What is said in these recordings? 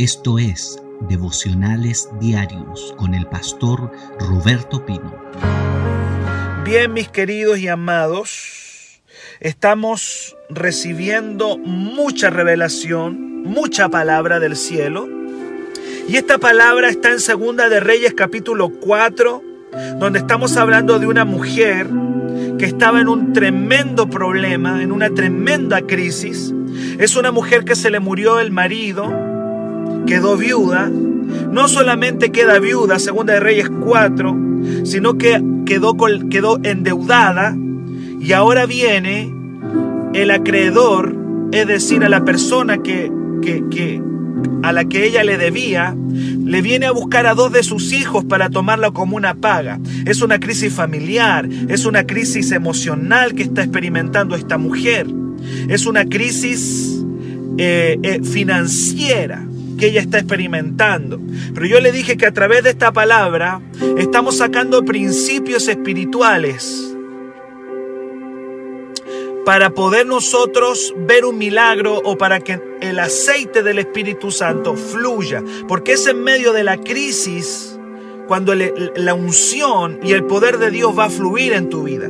Esto es Devocionales Diarios con el pastor Roberto Pino. Bien, mis queridos y amados, estamos recibiendo mucha revelación, mucha palabra del cielo. Y esta palabra está en Segunda de Reyes capítulo 4, donde estamos hablando de una mujer que estaba en un tremendo problema, en una tremenda crisis. Es una mujer que se le murió el marido, quedó viuda, no solamente queda viuda, segunda de Reyes 4, sino que quedó, quedó endeudada. Y ahora viene el acreedor, es decir, a la persona que, que, a la que ella le debía, le viene a buscar a dos de sus hijos para tomarla como una paga. Es una crisis familiar, es una crisis emocional que está experimentando esta mujer, es una crisis eh, eh, financiera que ella está experimentando. Pero yo le dije que a través de esta palabra estamos sacando principios espirituales para poder nosotros ver un milagro o para que el aceite del Espíritu Santo fluya. Porque es en medio de la crisis cuando la unción y el poder de Dios va a fluir en tu vida.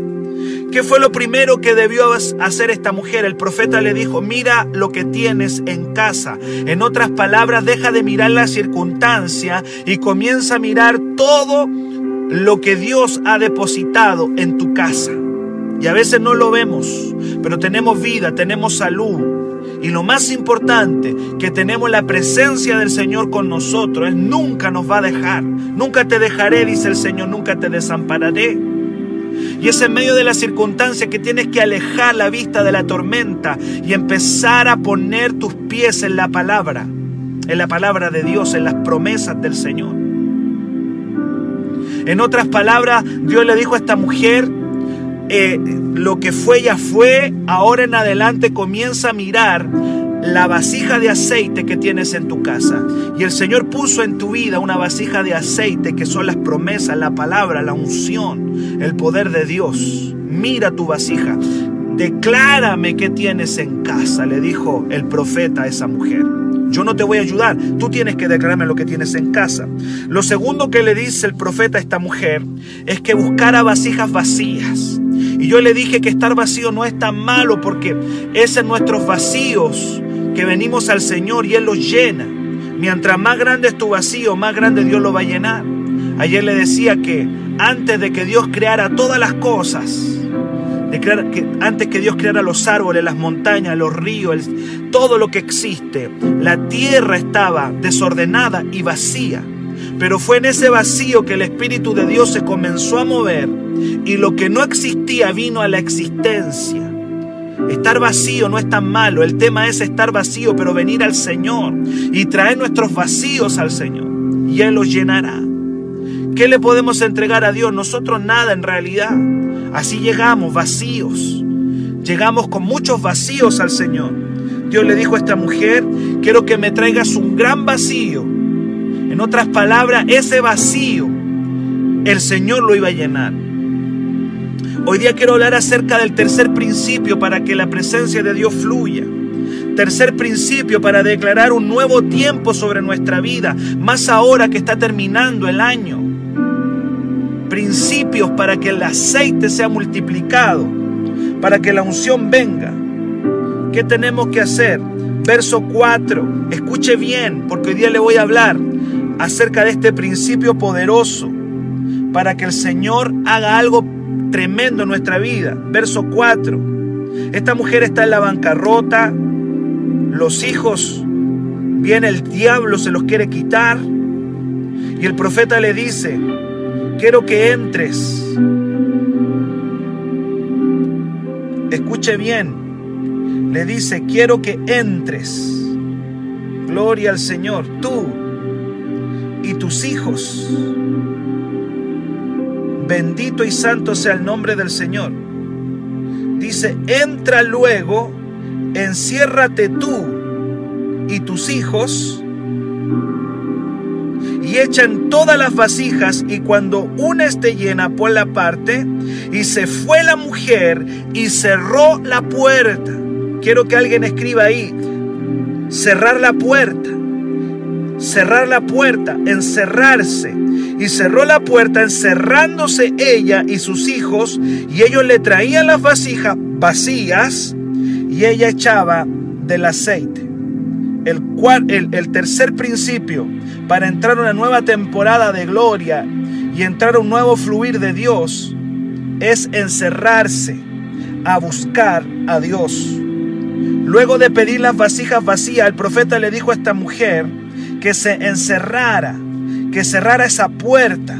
¿Qué fue lo primero que debió hacer esta mujer? El profeta le dijo, mira lo que tienes en casa. En otras palabras, deja de mirar la circunstancia y comienza a mirar todo lo que Dios ha depositado en tu casa. Y a veces no lo vemos, pero tenemos vida, tenemos salud. Y lo más importante, que tenemos la presencia del Señor con nosotros. Él nunca nos va a dejar. Nunca te dejaré, dice el Señor, nunca te desampararé. Y es en medio de la circunstancia que tienes que alejar la vista de la tormenta y empezar a poner tus pies en la palabra, en la palabra de Dios, en las promesas del Señor. En otras palabras, Dios le dijo a esta mujer, eh, lo que fue ya fue, ahora en adelante comienza a mirar la vasija de aceite que tienes en tu casa. Y el Señor puso en tu vida una vasija de aceite que son las promesas, la palabra, la unción, el poder de Dios. Mira tu vasija. Declárame qué tienes en casa, le dijo el profeta a esa mujer. Yo no te voy a ayudar, tú tienes que declararme lo que tienes en casa. Lo segundo que le dice el profeta a esta mujer es que buscara vasijas vacías. Y yo le dije que estar vacío no es tan malo porque es en nuestros vacíos que venimos al Señor y Él los llena. Mientras más grande es tu vacío, más grande Dios lo va a llenar. Ayer le decía que antes de que Dios creara todas las cosas, que antes que Dios creara los árboles, las montañas, los ríos, todo lo que existe, la tierra estaba desordenada y vacía. Pero fue en ese vacío que el Espíritu de Dios se comenzó a mover y lo que no existía vino a la existencia. Estar vacío no es tan malo, el tema es estar vacío, pero venir al Señor y traer nuestros vacíos al Señor y Él los llenará. ¿Qué le podemos entregar a Dios? Nosotros nada en realidad. Así llegamos vacíos. Llegamos con muchos vacíos al Señor. Dios le dijo a esta mujer, quiero que me traigas un gran vacío. En otras palabras, ese vacío el Señor lo iba a llenar. Hoy día quiero hablar acerca del tercer principio para que la presencia de Dios fluya. Tercer principio para declarar un nuevo tiempo sobre nuestra vida, más ahora que está terminando el año. Principios para que el aceite sea multiplicado, para que la unción venga. ¿Qué tenemos que hacer? Verso 4, escuche bien, porque hoy día le voy a hablar acerca de este principio poderoso, para que el Señor haga algo tremendo en nuestra vida. Verso 4. Esta mujer está en la bancarrota, los hijos, viene el diablo, se los quiere quitar. Y el profeta le dice, quiero que entres. Escuche bien, le dice, quiero que entres. Gloria al Señor, tú y tus hijos Bendito y santo sea el nombre del Señor. Dice, entra luego, enciérrate tú y tus hijos y echan todas las vasijas y cuando una esté llena por la parte y se fue la mujer y cerró la puerta. Quiero que alguien escriba ahí, cerrar la puerta. Cerrar la puerta, encerrarse. Y cerró la puerta encerrándose ella y sus hijos, y ellos le traían las vasijas vacías, y ella echaba del aceite. El, cual, el, tercer principio para entrar una nueva temporada de gloria y entrar un nuevo fluir de Dios es encerrarse a buscar a Dios. Luego de pedir las vasijas vacías, el profeta le dijo a esta mujer que se encerrara, que cerrara esa puerta.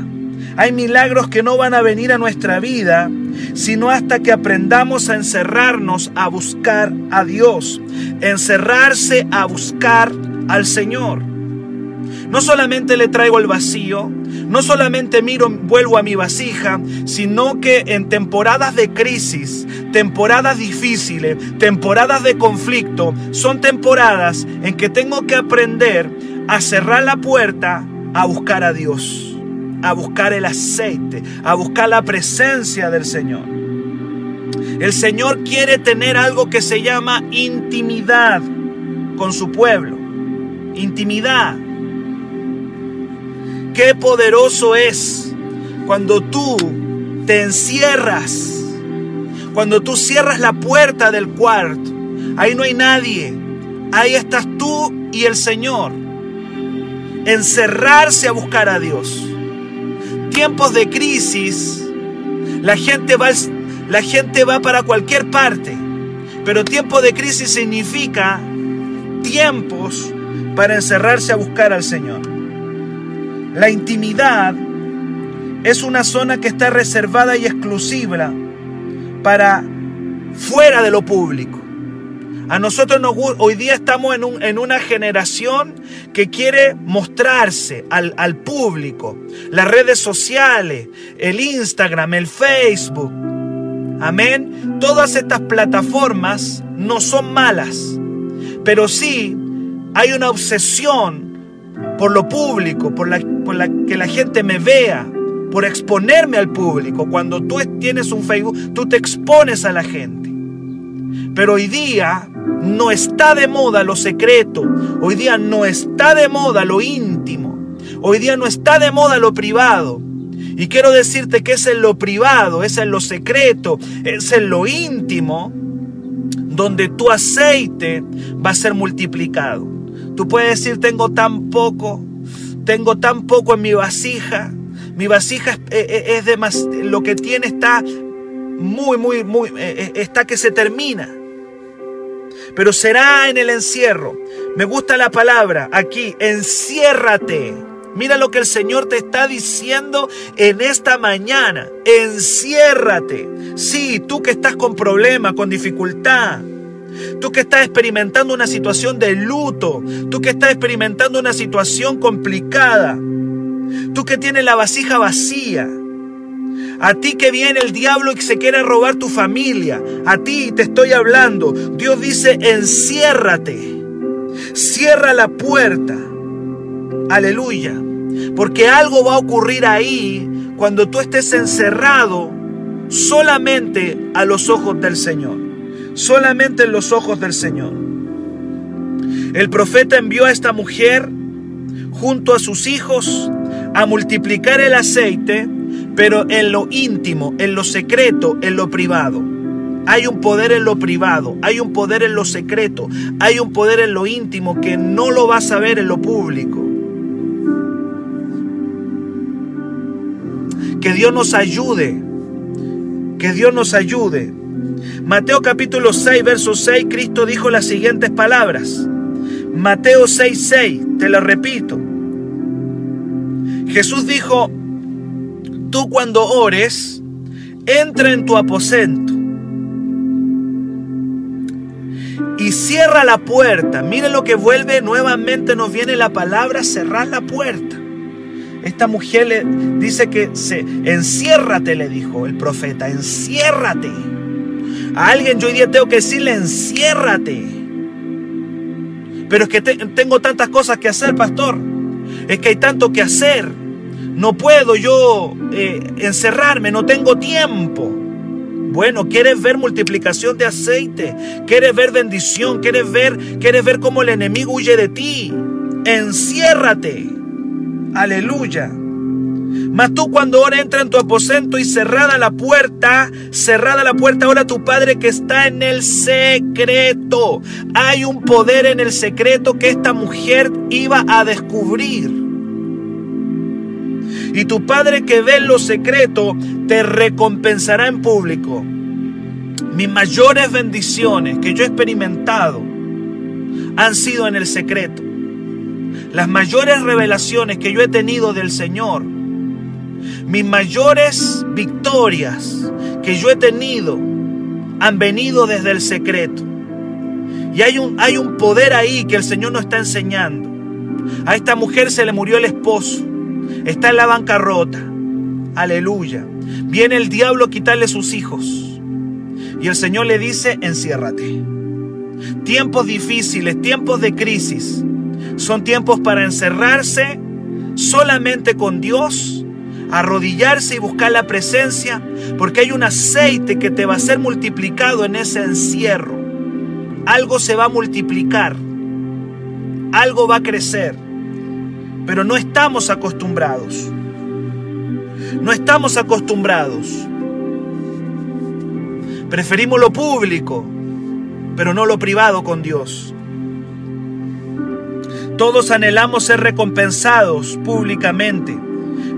Hay milagros que no van a venir a nuestra vida sino hasta que aprendamos a encerrarnos a buscar a Dios, encerrarse a buscar al Señor. No solamente le traigo el vacío, no solamente miro, vuelvo a mi vasija, sino que en temporadas de crisis, temporadas difíciles, temporadas de conflicto, son temporadas en que tengo que aprender a cerrar la puerta a buscar a Dios, a buscar el aceite, a buscar la presencia del Señor. El Señor quiere tener algo que se llama intimidad con su pueblo. Intimidad. Qué poderoso es cuando tú te encierras, cuando tú cierras la puerta del cuarto. Ahí no hay nadie. Ahí estás tú y el Señor. Encerrarse a buscar a Dios. Tiempos de crisis, la gente va, la gente va para cualquier parte. Pero tiempo de crisis significa tiempos para encerrarse a buscar al Señor. La intimidad es una zona que está reservada y exclusiva para fuera de lo público. A nosotros nos, hoy día estamos en, una generación que quiere mostrarse al, público. Las redes sociales, el Instagram, el Facebook. Amén. Todas estas plataformas no son malas, pero sí hay una obsesión por lo público, por, por la, que la gente me vea, por exponerme al público. Cuando tú tienes un Facebook, tú te expones a la gente. Pero hoy día no está de moda lo secreto, hoy día no está de moda lo íntimo, hoy día no está de moda lo privado. Y quiero decirte que es en lo privado, es en lo secreto, es en lo íntimo, donde tu aceite va a ser multiplicado. Tú puedes decir, tengo tan poco, tengo tan poco en mi vasija. Mi vasija es, de más, lo que tiene está muy, muy, muy, eh, eh, está que se termina. Pero será en el encierro. Me gusta la palabra aquí, enciérrate. Mira lo que el Señor te está diciendo en esta mañana. Enciérrate. Sí, tú que estás con problemas, con dificultad. Tú que estás experimentando una situación de luto. Tú que estás experimentando una situación complicada. Tú que tienes la vasija vacía. A ti que viene el diablo y se quiere robar tu familia. A ti te estoy hablando. Dios dice, enciérrate. Cierra la puerta. Aleluya. Porque algo va a ocurrir ahí cuando tú estés encerrado solamente a los ojos del Señor solamente en los ojos del Señor. El profeta envió a esta mujer junto a sus hijos a multiplicar el aceite, pero en lo íntimo, en lo secreto, en lo privado. Hay un poder en lo privado, hay un poder en lo secreto, hay un poder en lo íntimo que no lo vas a ver en lo público. Que Dios nos ayude, que Dios nos ayude Mateo capítulo 6, verso 6, Cristo dijo las siguientes palabras. Mateo 6, 6, te lo repito. Jesús dijo, tú cuando ores, entra en tu aposento y cierra la puerta. Mire lo que vuelve nuevamente, nos viene la palabra cerrar la puerta. Esta mujer le dice que se enciérrate, le dijo el profeta, enciérrate. A alguien yo hoy día tengo que decirle, enciérrate. Pero es que tengo tantas cosas que hacer, pastor. Es que hay tanto que hacer. No puedo yo eh, encerrarme, no tengo tiempo. Bueno, quieres ver multiplicación de aceite, quieres ver bendición, quieres ver, quieres ver cómo el enemigo huye de ti. enciérrate. Aleluya. Mas tú cuando ahora entra en tu aposento y cerrada la puerta, cerrada la puerta, ahora tu Padre que está en el secreto. Hay un poder en el secreto que esta mujer iba a descubrir. Y tu Padre que ve en lo secreto te recompensará en público. Mis mayores bendiciones que yo he experimentado han sido en el secreto. Las mayores revelaciones que yo he tenido del Señor mis mayores victorias que yo he tenido han venido desde el secreto. Y hay un, hay un poder ahí que el Señor nos está enseñando. A esta mujer se le murió el esposo. Está en la bancarrota. Aleluya. Viene el diablo a quitarle sus hijos. Y el Señor le dice, enciérrate. Tiempos difíciles, tiempos de crisis, son tiempos para encerrarse solamente con Dios arrodillarse y buscar la presencia, porque hay un aceite que te va a ser multiplicado en ese encierro. Algo se va a multiplicar, algo va a crecer, pero no estamos acostumbrados. No estamos acostumbrados. Preferimos lo público, pero no lo privado con Dios. Todos anhelamos ser recompensados públicamente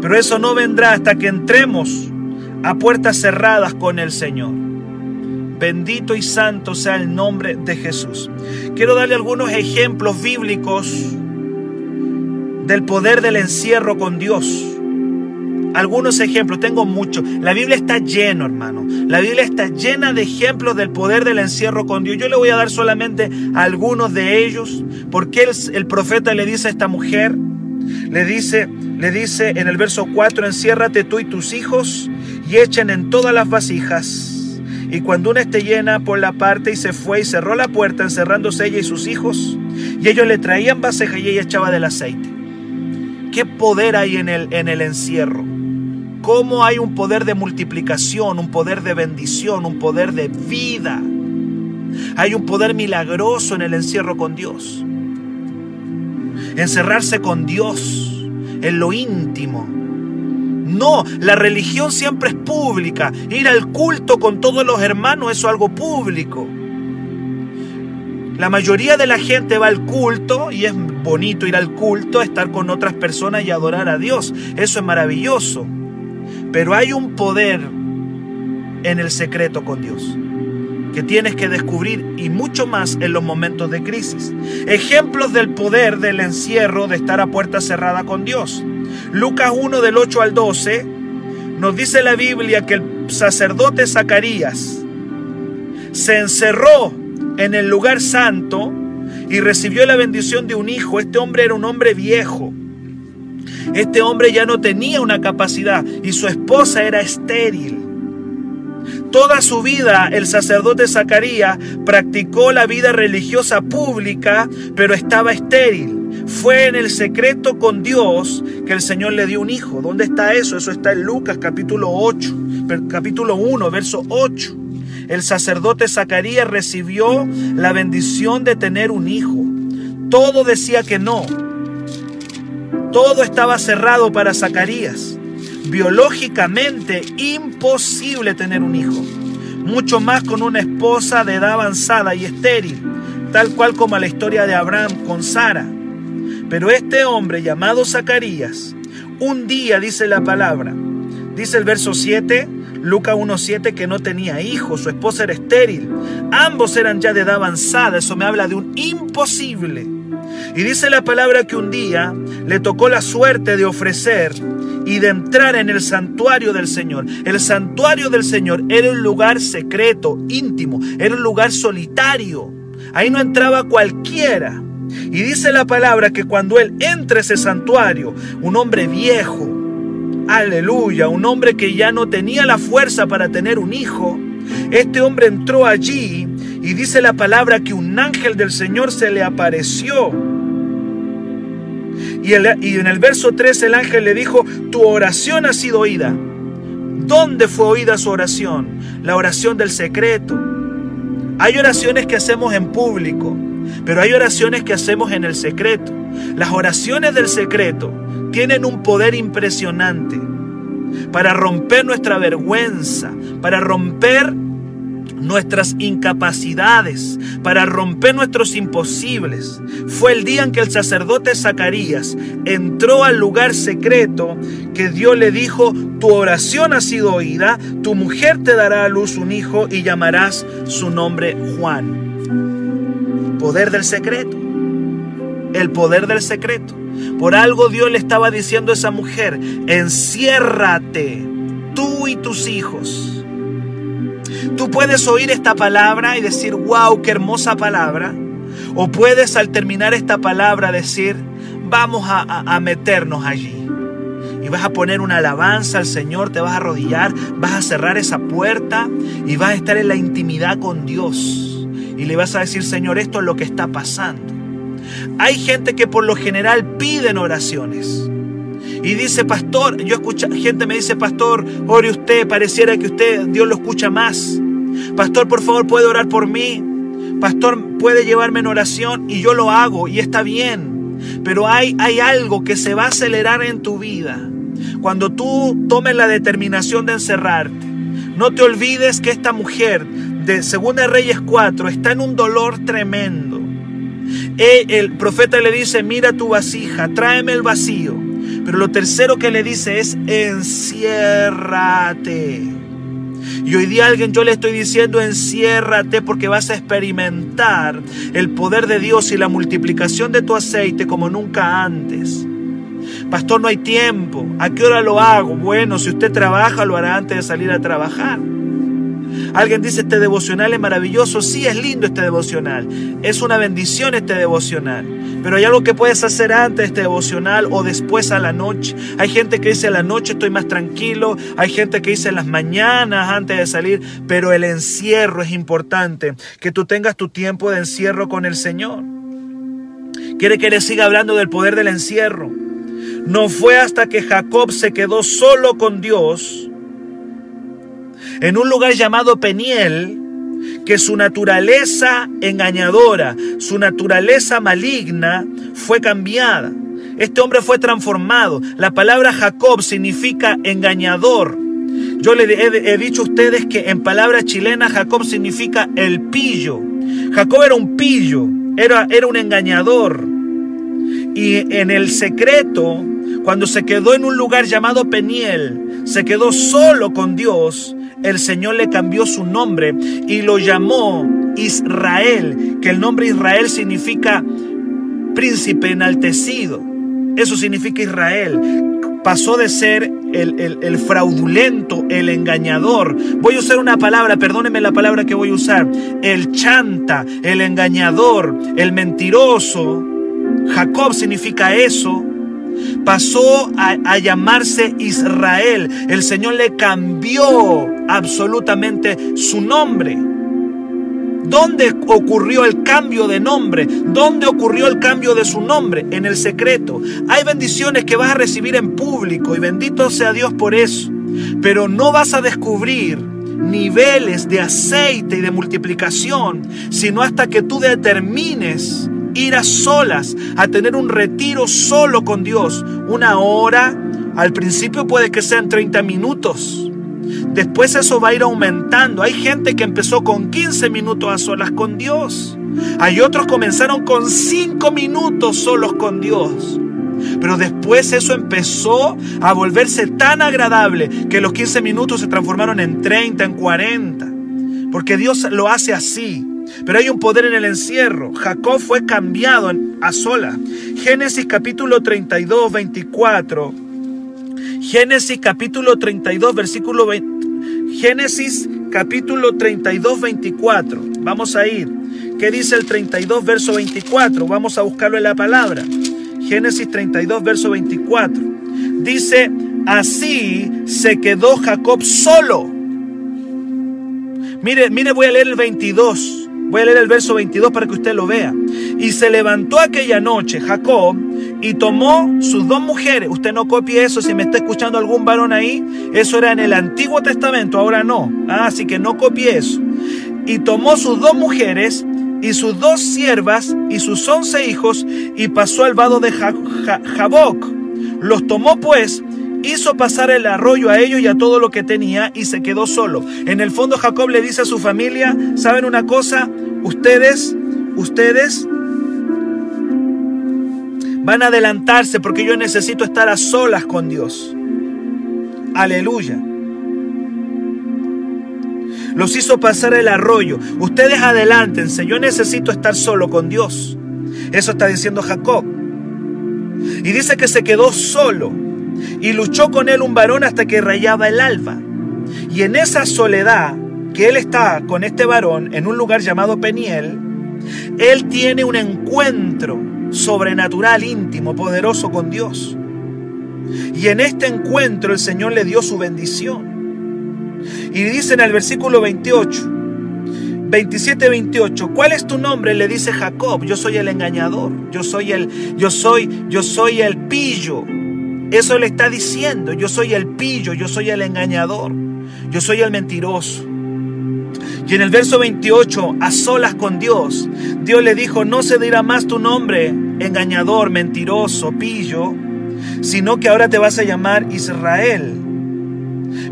pero eso no vendrá hasta que entremos a puertas cerradas con el Señor. Bendito y santo sea el nombre de Jesús. Quiero darle algunos ejemplos bíblicos del poder del encierro con Dios. Algunos ejemplos, tengo muchos. La Biblia está llena, hermano. La Biblia está llena de ejemplos del poder del encierro con Dios. Yo le voy a dar solamente algunos de ellos, porque el, profeta le dice a esta mujer, le dice, le dice en el verso 4, enciérrate tú y tus hijos y echen en todas las vasijas. Y cuando una esté llena por la parte y se fue y cerró la puerta encerrándose ella y sus hijos, y ellos le traían vasijas y ella echaba del aceite. ¿Qué poder hay en el, en el encierro? ¿Cómo hay un poder de multiplicación, un poder de bendición, un poder de vida? Hay un poder milagroso en el encierro con Dios encerrarse con Dios en lo íntimo. No, la religión siempre es pública. Ir al culto con todos los hermanos es algo público. La mayoría de la gente va al culto y es bonito ir al culto, estar con otras personas y adorar a Dios. Eso es maravilloso. Pero hay un poder en el secreto con Dios que tienes que descubrir y mucho más en los momentos de crisis. Ejemplos del poder del encierro de estar a puerta cerrada con Dios. Lucas 1 del 8 al 12 nos dice la Biblia que el sacerdote Zacarías se encerró en el lugar santo y recibió la bendición de un hijo. Este hombre era un hombre viejo. Este hombre ya no tenía una capacidad y su esposa era estéril. Toda su vida el sacerdote Zacarías practicó la vida religiosa pública, pero estaba estéril. Fue en el secreto con Dios que el Señor le dio un hijo. ¿Dónde está eso? Eso está en Lucas capítulo 8, capítulo 1, verso 8. El sacerdote Zacarías recibió la bendición de tener un hijo. Todo decía que no. Todo estaba cerrado para Zacarías biológicamente imposible tener un hijo, mucho más con una esposa de edad avanzada y estéril, tal cual como la historia de Abraham con Sara. Pero este hombre llamado Zacarías, un día dice la palabra, dice el verso 7, Lucas 1.7 que no tenía hijos, su esposa era estéril, ambos eran ya de edad avanzada, eso me habla de un imposible. Y dice la palabra que un día le tocó la suerte de ofrecer y de entrar en el santuario del Señor. El santuario del Señor era un lugar secreto, íntimo, era un lugar solitario. Ahí no entraba cualquiera. Y dice la palabra que cuando él entra a ese santuario, un hombre viejo, aleluya, un hombre que ya no tenía la fuerza para tener un hijo, este hombre entró allí y dice la palabra que un ángel del Señor se le apareció y, en el verso 3 el ángel le dijo, tu oración ha sido oída. ¿Dónde fue oída su oración? La oración del secreto. Hay oraciones que hacemos en público, pero hay oraciones que hacemos en el secreto. Las oraciones del secreto tienen un poder impresionante para romper nuestra vergüenza, para romper nuestras incapacidades, para romper nuestros imposibles. Fue el día en que el sacerdote Zacarías entró al lugar secreto que Dios le dijo, tu oración ha sido oída, tu mujer te dará a luz un hijo y llamarás su nombre Juan. Poder del secreto. El poder del secreto. Por algo Dios le estaba diciendo a esa mujer, enciérrate, tú y tus hijos Tú puedes oír esta palabra y decir, wow, qué hermosa palabra. O puedes al terminar esta palabra decir, vamos a, meternos allí. Y vas a poner una alabanza al Señor, te vas a arrodillar, vas a cerrar esa puerta y vas a estar en la intimidad con Dios. Y le vas a decir, Señor, esto es lo que está pasando. Hay gente que por lo general piden oraciones. Y dice, pastor, yo escucho, gente me dice, pastor, ore usted, pareciera que usted, Dios lo escucha más. Pastor, por favor, puede orar por mí. Pastor, puede llevarme en oración y yo lo hago y está bien. Pero hay, hay algo que se va a acelerar en tu vida cuando tú tomes la determinación de encerrarte. No te olvides que esta mujer de 2 Reyes 4 está en un dolor tremendo. El profeta le dice, mira tu vasija, tráeme el vacío. Pero lo tercero que le dice es, enciérrate. Y hoy día alguien yo le estoy diciendo, enciérrate porque vas a experimentar el poder de Dios y la multiplicación de tu aceite como nunca antes. Pastor, no hay tiempo. ¿A qué hora lo hago? Bueno, si usted trabaja, lo hará antes de salir a trabajar. Alguien dice, este devocional es maravilloso. Sí, es lindo este devocional. Es una bendición este devocional. Pero hay algo que puedes hacer antes de este devocional o después a la noche. Hay gente que dice a la noche estoy más tranquilo. Hay gente que dice en las mañanas antes de salir. Pero el encierro es importante. Que tú tengas tu tiempo de encierro con el Señor. Quiere que le siga hablando del poder del encierro. No fue hasta que Jacob se quedó solo con Dios en un lugar llamado Peniel, que su naturaleza engañadora, su naturaleza maligna fue cambiada. Este hombre fue transformado. La palabra Jacob significa engañador. Yo le he, dicho a ustedes que en palabra chilena Jacob significa el pillo. Jacob era un pillo, era, era un engañador. Y en el secreto, cuando se quedó en un lugar llamado Peniel, se quedó solo con Dios, el Señor le cambió su nombre y lo llamó Israel, que el nombre Israel significa príncipe enaltecido. Eso significa Israel. Pasó de ser el, fraudulento, el engañador. Voy a usar una palabra, perdónenme la palabra que voy a usar. El chanta, el engañador, el mentiroso. Jacob significa eso pasó a, llamarse Israel. El Señor le cambió absolutamente su nombre. ¿Dónde ocurrió el cambio de nombre? ¿Dónde ocurrió el cambio de su nombre? En el secreto. Hay bendiciones que vas a recibir en público y bendito sea Dios por eso. Pero no vas a descubrir niveles de aceite y de multiplicación, sino hasta que tú determines ir a solas, a tener un retiro solo con Dios. Una hora, al principio puede que sean 30 minutos. Después eso va a ir aumentando. Hay gente que empezó con 15 minutos a solas con Dios. Hay otros comenzaron con 5 minutos solos con Dios. Pero después eso empezó a volverse tan agradable que los 15 minutos se transformaron en 30, en 40. Porque Dios lo hace así. Pero hay un poder en el encierro. Jacob fue cambiado a sola. Génesis capítulo 32, 24. Génesis capítulo 32, versículo 20. Génesis capítulo 32, 24. Vamos a ir. ¿Qué dice el 32, verso 24? Vamos a buscarlo en la palabra. Génesis 32, verso 24. Dice, así se quedó Jacob solo. Mire, mire, voy a leer el 22. Voy a leer el verso 22 para que usted lo vea. Y se levantó aquella noche Jacob y tomó sus dos mujeres. Usted no copie eso si me está escuchando algún varón ahí. Eso era en el Antiguo Testamento, ahora no. Ah, así que no copie eso. Y tomó sus dos mujeres y sus dos siervas y sus once hijos y pasó al vado de Jaboc. Los tomó pues, hizo pasar el arroyo a ellos y a todo lo que tenía y se quedó solo. En el fondo Jacob le dice a su familia, ¿saben una cosa? Ustedes, ustedes van a adelantarse porque yo necesito estar a solas con Dios. Aleluya. Los hizo pasar el arroyo. Ustedes adelántense, yo necesito estar solo con Dios. Eso está diciendo Jacob. Y dice que se quedó solo y luchó con él un varón hasta que rayaba el alba. Y en esa soledad que él está con este varón en un lugar llamado Peniel, él tiene un encuentro sobrenatural, íntimo, poderoso con Dios. Y en este encuentro el Señor le dio su bendición. Y dice en el versículo 28, 27, 28, ¿cuál es tu nombre? Le dice Jacob, yo soy el engañador, yo soy el, yo soy, yo soy el pillo. Eso le está diciendo, yo soy el pillo, yo soy el engañador, yo soy el mentiroso. Y en el verso 28, a solas con Dios, Dios le dijo, no se dirá más tu nombre, engañador, mentiroso, pillo, sino que ahora te vas a llamar Israel,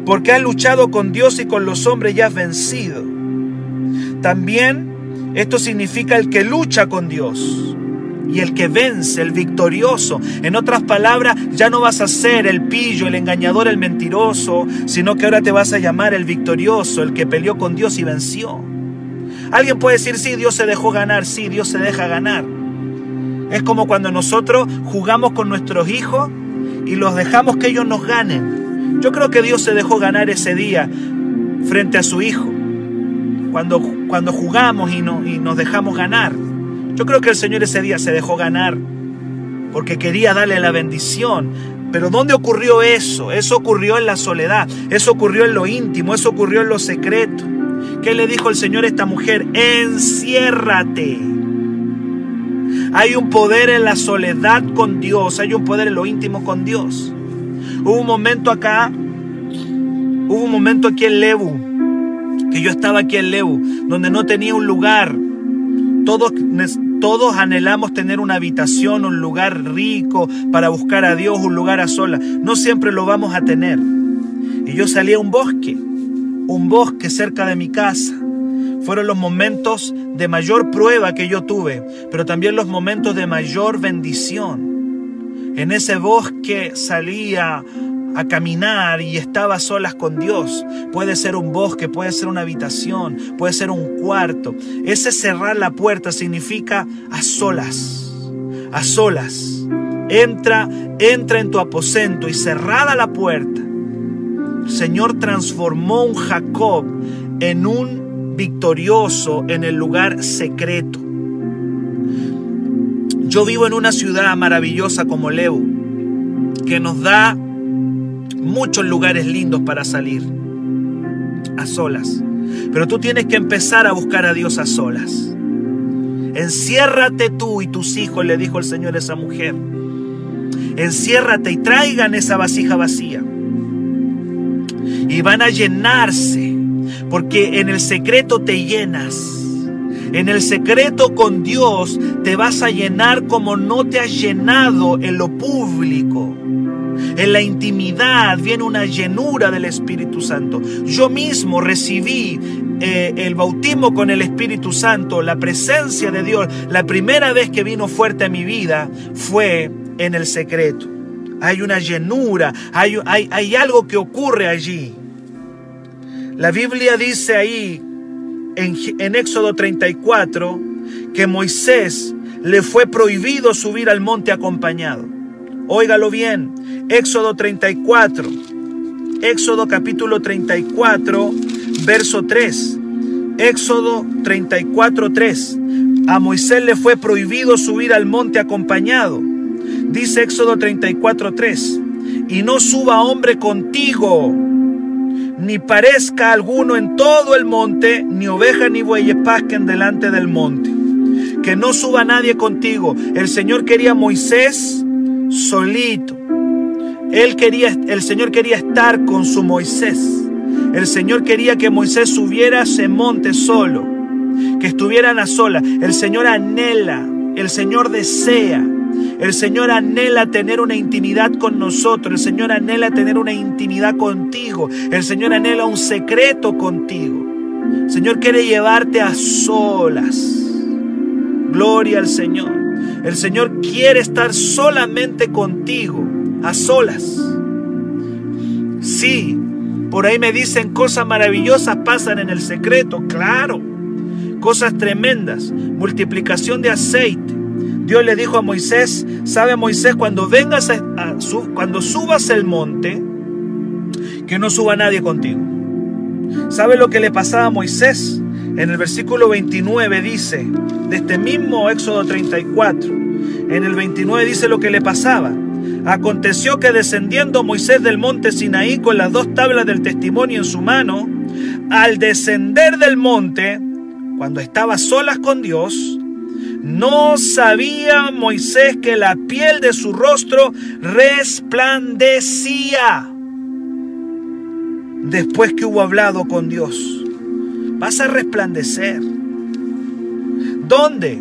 porque has luchado con Dios y con los hombres y has vencido. También esto significa el que lucha con Dios y el que vence, el victorioso. En otras palabras, ya no vas a ser el pillo, el engañador, el mentiroso, sino que ahora te vas a llamar el victorioso, el que peleó con Dios y venció. Alguien puede decir, sí, Dios se dejó ganar, sí, Dios se deja ganar. Es como cuando nosotros jugamos con nuestros hijos y los dejamos que ellos nos ganen. Yo creo que Dios se dejó ganar ese día frente a su hijo. Cuando, cuando jugamos y, no, y nos dejamos ganar. Yo creo que el Señor ese día se dejó ganar porque quería darle la bendición. Pero ¿dónde ocurrió eso? Eso ocurrió en la soledad, eso ocurrió en lo íntimo, eso ocurrió en lo secreto. ¿Qué le dijo el Señor a esta mujer? Enciérrate. Hay un poder en la soledad con Dios, hay un poder en lo íntimo con Dios. Hubo un momento acá, hubo un momento aquí en Lebu, que yo estaba aquí en Lebu, donde no tenía un lugar. Todos, todos anhelamos tener una habitación, un lugar rico para buscar a Dios, un lugar a solas. No siempre lo vamos a tener. Y yo salí a un bosque, un bosque cerca de mi casa fueron los momentos de mayor prueba que yo tuve, pero también los momentos de mayor bendición. En ese bosque salía a caminar y estaba a solas con Dios. Puede ser un bosque, puede ser una habitación, puede ser un cuarto. Ese cerrar la puerta significa a solas, a solas. Entra, entra en tu aposento y cerrada la puerta. El Señor transformó un Jacob en un victorioso en el lugar secreto. Yo vivo en una ciudad maravillosa como Leo, que nos da muchos lugares lindos para salir a solas. Pero tú tienes que empezar a buscar a Dios a solas. Enciérrate tú y tus hijos, le dijo el Señor a esa mujer. Enciérrate y traigan esa vasija vacía. Y van a llenarse porque en el secreto te llenas. En el secreto con Dios te vas a llenar como no te has llenado en lo público. En la intimidad viene una llenura del Espíritu Santo. Yo mismo recibí eh, el bautismo con el Espíritu Santo, la presencia de Dios. La primera vez que vino fuerte a mi vida fue en el secreto. Hay una llenura, hay, algo que ocurre allí. La Biblia dice ahí en, Éxodo 34 que Moisés le fue prohibido subir al monte acompañado. Óigalo bien, Éxodo 34, Éxodo capítulo 34, verso 3. Éxodo 34, 3. A Moisés le fue prohibido subir al monte acompañado. Dice Éxodo 34, 3. Y no suba hombre contigo ni parezca alguno en todo el monte, ni oveja ni bueyes pasquen delante del monte. Que no suba nadie contigo. El Señor quería a Moisés solito. Él quería, el Señor quería estar con su Moisés. El Señor quería que Moisés subiera a ese monte solo. que estuvieran a solas. El Señor anhela, el Señor desea. El Señor anhela tener una intimidad con nosotros. El Señor anhela tener una intimidad contigo. El Señor anhela un secreto contigo. El Señor quiere llevarte a solas. Gloria al Señor. El Señor quiere estar solamente contigo, a solas. Sí, por ahí me dicen cosas maravillosas pasan en el secreto, claro. Cosas tremendas, multiplicación de aceite. Dios le dijo a Moisés, sabe Moisés, cuando vengas a, cuando subas el monte, que no suba nadie contigo. ¿Sabe lo que le pasaba a Moisés? En el versículo 29 dice, de este mismo Éxodo 34, en el 29 dice lo que le pasaba. Aconteció que descendiendo Moisés del monte Sinaí con las dos tablas del testimonio en su mano, al descender del monte, cuando estaba solas con Dios, no sabía Moisés que la piel de su rostro resplandecía después que hubo hablado con Dios. Vas a resplandecer. ¿Dónde?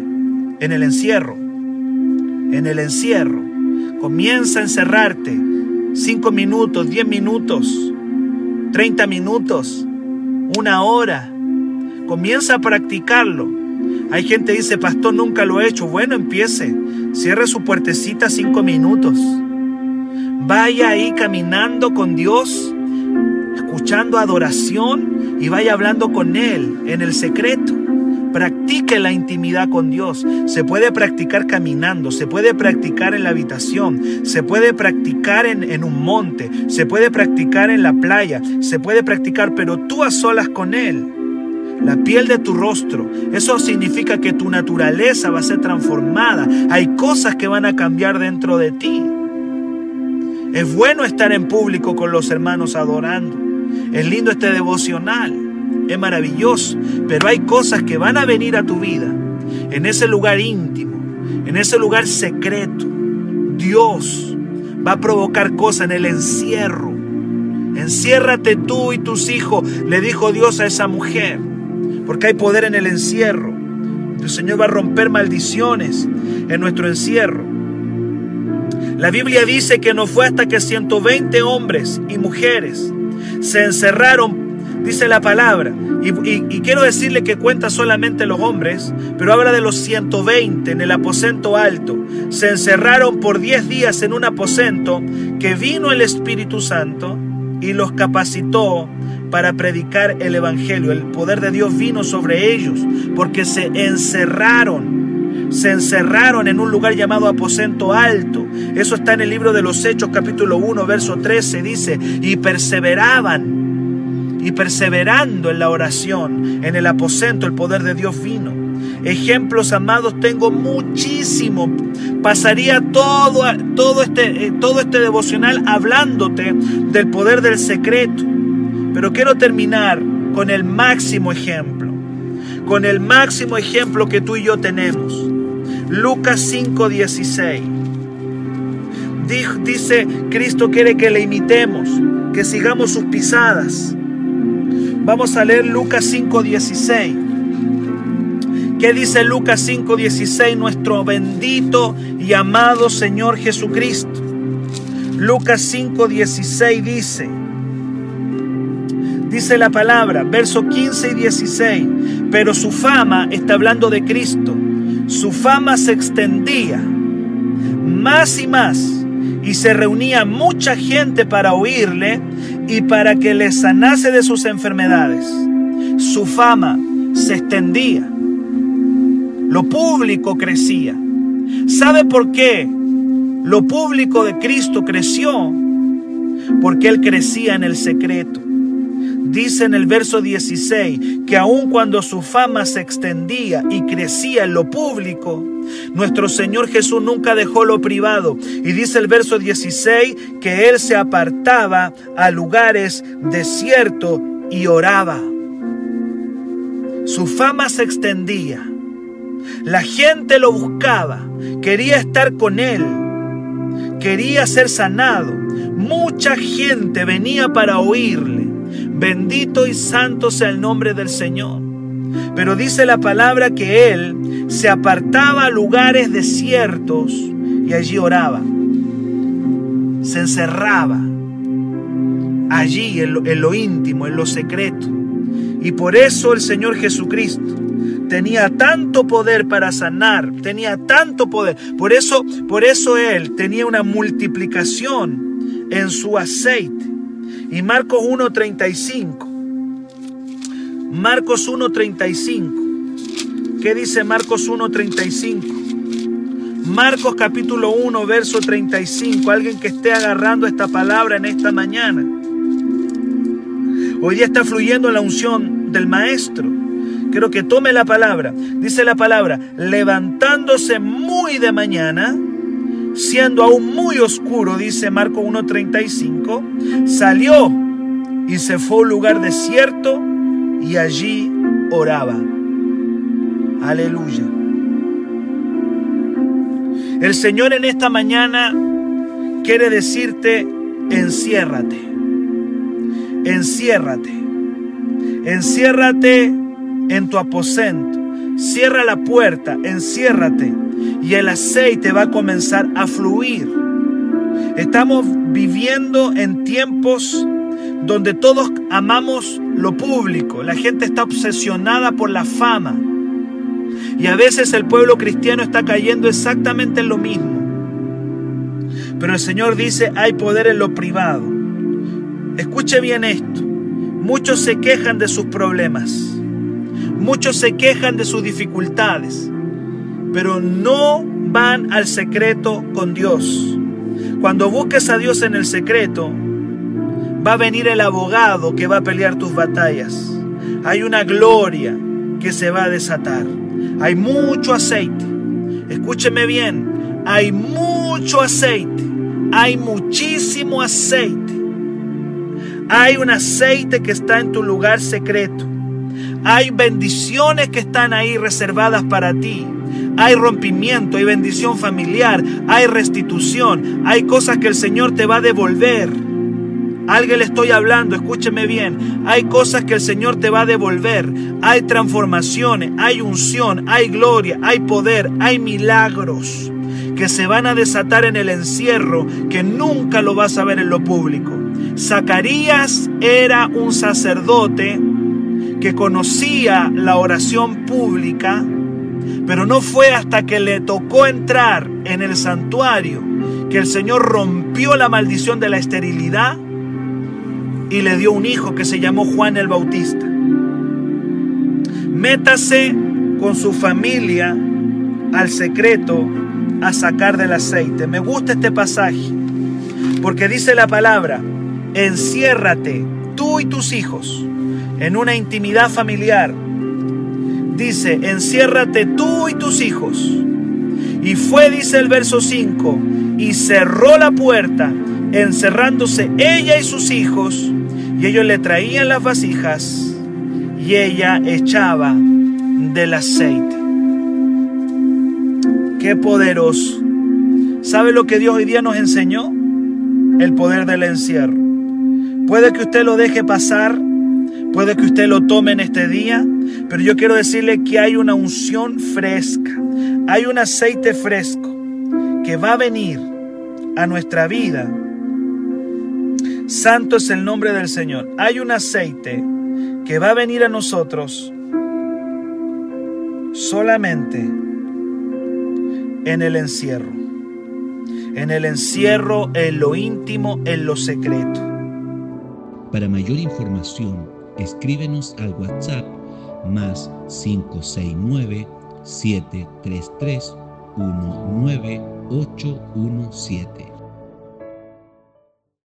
En el encierro. En el encierro. Comienza a encerrarte. Cinco minutos, diez minutos, treinta minutos, una hora. Comienza a practicarlo. Hay gente que dice, pastor, nunca lo he hecho. Bueno, empiece. Cierre su puertecita cinco minutos. Vaya ahí caminando con Dios, escuchando adoración y vaya hablando con Él en el secreto. Practique la intimidad con Dios. Se puede practicar caminando, se puede practicar en la habitación, se puede practicar en, en, un monte, se puede practicar en la playa, se puede practicar, pero tú a solas con Él la piel de tu rostro. Eso significa que tu naturaleza va a ser transformada. Hay cosas que van a cambiar dentro de ti. Es bueno estar en público con los hermanos adorando. Es lindo este devocional. Es maravilloso. Pero hay cosas que van a venir a tu vida. En ese lugar íntimo. En ese lugar secreto. Dios va a provocar cosas en el encierro. Enciérrate tú y tus hijos, le dijo Dios a esa mujer porque hay poder en el encierro. El Señor va a romper maldiciones en nuestro encierro. La Biblia dice que no fue hasta que 120 hombres y mujeres se encerraron, dice la palabra, y, quiero decirle que cuenta solamente los hombres, pero habla de los 120 en el aposento alto. Se encerraron por 10 días en un aposento que vino el Espíritu Santo y los capacitó para predicar el Evangelio. El poder de Dios vino sobre ellos porque se encerraron. Se encerraron en un lugar llamado aposento alto. Eso está en el libro de los Hechos capítulo 1 verso 13. Dice, y perseveraban. Y perseverando en la oración, en el aposento, el poder de Dios vino. Ejemplos amados tengo muchísimo. Pasaría todo, todo, este, eh, todo este devocional hablándote del poder del secreto. Pero quiero terminar con el máximo ejemplo, con el máximo ejemplo que tú y yo tenemos. Lucas 5:16. Dice, Cristo quiere que le imitemos, que sigamos sus pisadas. Vamos a leer Lucas 5:16. ¿Qué dice Lucas 5:16? Nuestro bendito y amado Señor Jesucristo. Lucas 5:16 dice, dice la palabra, verso 15 y 16, pero su fama, está hablando de Cristo, su fama se extendía más y más y se reunía mucha gente para oírle y para que le sanase de sus enfermedades. Su fama se extendía, lo público crecía. ¿Sabe por qué? Lo público de Cristo creció porque Él crecía en el secreto. Dice en el verso 16 que aun cuando su fama se extendía y crecía en lo público, nuestro Señor Jesús nunca dejó lo privado. Y dice el verso 16 que Él se apartaba a lugares desiertos y oraba. Su fama se extendía. La gente lo buscaba, quería estar con Él, quería ser sanado. Mucha gente venía para oírle. Bendito y santo sea el nombre del Señor. Pero dice la palabra que él se apartaba a lugares desiertos y allí oraba. Se encerraba allí en lo, íntimo, en lo secreto. Y por eso el Señor Jesucristo tenía tanto poder para sanar, tenía tanto poder. Por eso, por eso él tenía una multiplicación en su aceite. Y Marcos 1:35. Marcos 1:35. ¿Qué dice Marcos 1:35? Marcos capítulo 1, verso 35. Alguien que esté agarrando esta palabra en esta mañana. Hoy día está fluyendo la unción del Maestro. Quiero que tome la palabra. Dice la palabra, levantándose muy de mañana, siendo aún muy oscuro, dice Marco 1.35, salió y se fue a un lugar desierto y allí oraba. Aleluya. El Señor en esta mañana quiere decirte, enciérrate, enciérrate, enciérrate en tu aposento. Cierra la puerta, enciérrate y el aceite va a comenzar a fluir. Estamos viviendo en tiempos donde todos amamos lo público. La gente está obsesionada por la fama. Y a veces el pueblo cristiano está cayendo exactamente en lo mismo. Pero el Señor dice, hay poder en lo privado. Escuche bien esto. Muchos se quejan de sus problemas. Muchos se quejan de sus dificultades, pero no van al secreto con Dios. Cuando busques a Dios en el secreto, va a venir el abogado que va a pelear tus batallas. Hay una gloria que se va a desatar. Hay mucho aceite. Escúcheme bien. Hay mucho aceite. Hay muchísimo aceite. Hay un aceite que está en tu lugar secreto. Hay bendiciones que están ahí reservadas para ti. Hay rompimiento, hay bendición familiar, hay restitución, hay cosas que el Señor te va a devolver. alguien le estoy hablando, escúcheme bien. Hay cosas que el Señor te va a devolver. Hay transformaciones, hay unción, hay gloria, hay poder, hay milagros que se van a desatar en el encierro que nunca lo vas a ver en lo público. Zacarías era un sacerdote que conocía la oración pública, pero no fue hasta que le tocó entrar en el santuario que el Señor rompió la maldición de la esterilidad y le dio un hijo que se llamó Juan el Bautista. Métase con su familia al secreto a sacar del aceite. Me gusta este pasaje porque dice la palabra, enciérrate tú y tus hijos en una intimidad familiar. Dice, enciérrate tú y tus hijos. Y fue, dice el verso 5, y cerró la puerta, encerrándose ella y sus hijos, y ellos le traían las vasijas, y ella echaba del aceite. Qué poderoso. ¿Sabe lo que Dios hoy día nos enseñó? El poder del encierro. Puede que usted lo deje pasar Puede que usted lo tome en este día, pero yo quiero decirle que hay una unción fresca, hay un aceite fresco que va a venir a nuestra vida. Santo es el nombre del Señor. Hay un aceite que va a venir a nosotros solamente en el encierro. En el encierro, en lo íntimo, en lo secreto. Para mayor información, escríbenos al WhatsApp más 569 733 19817.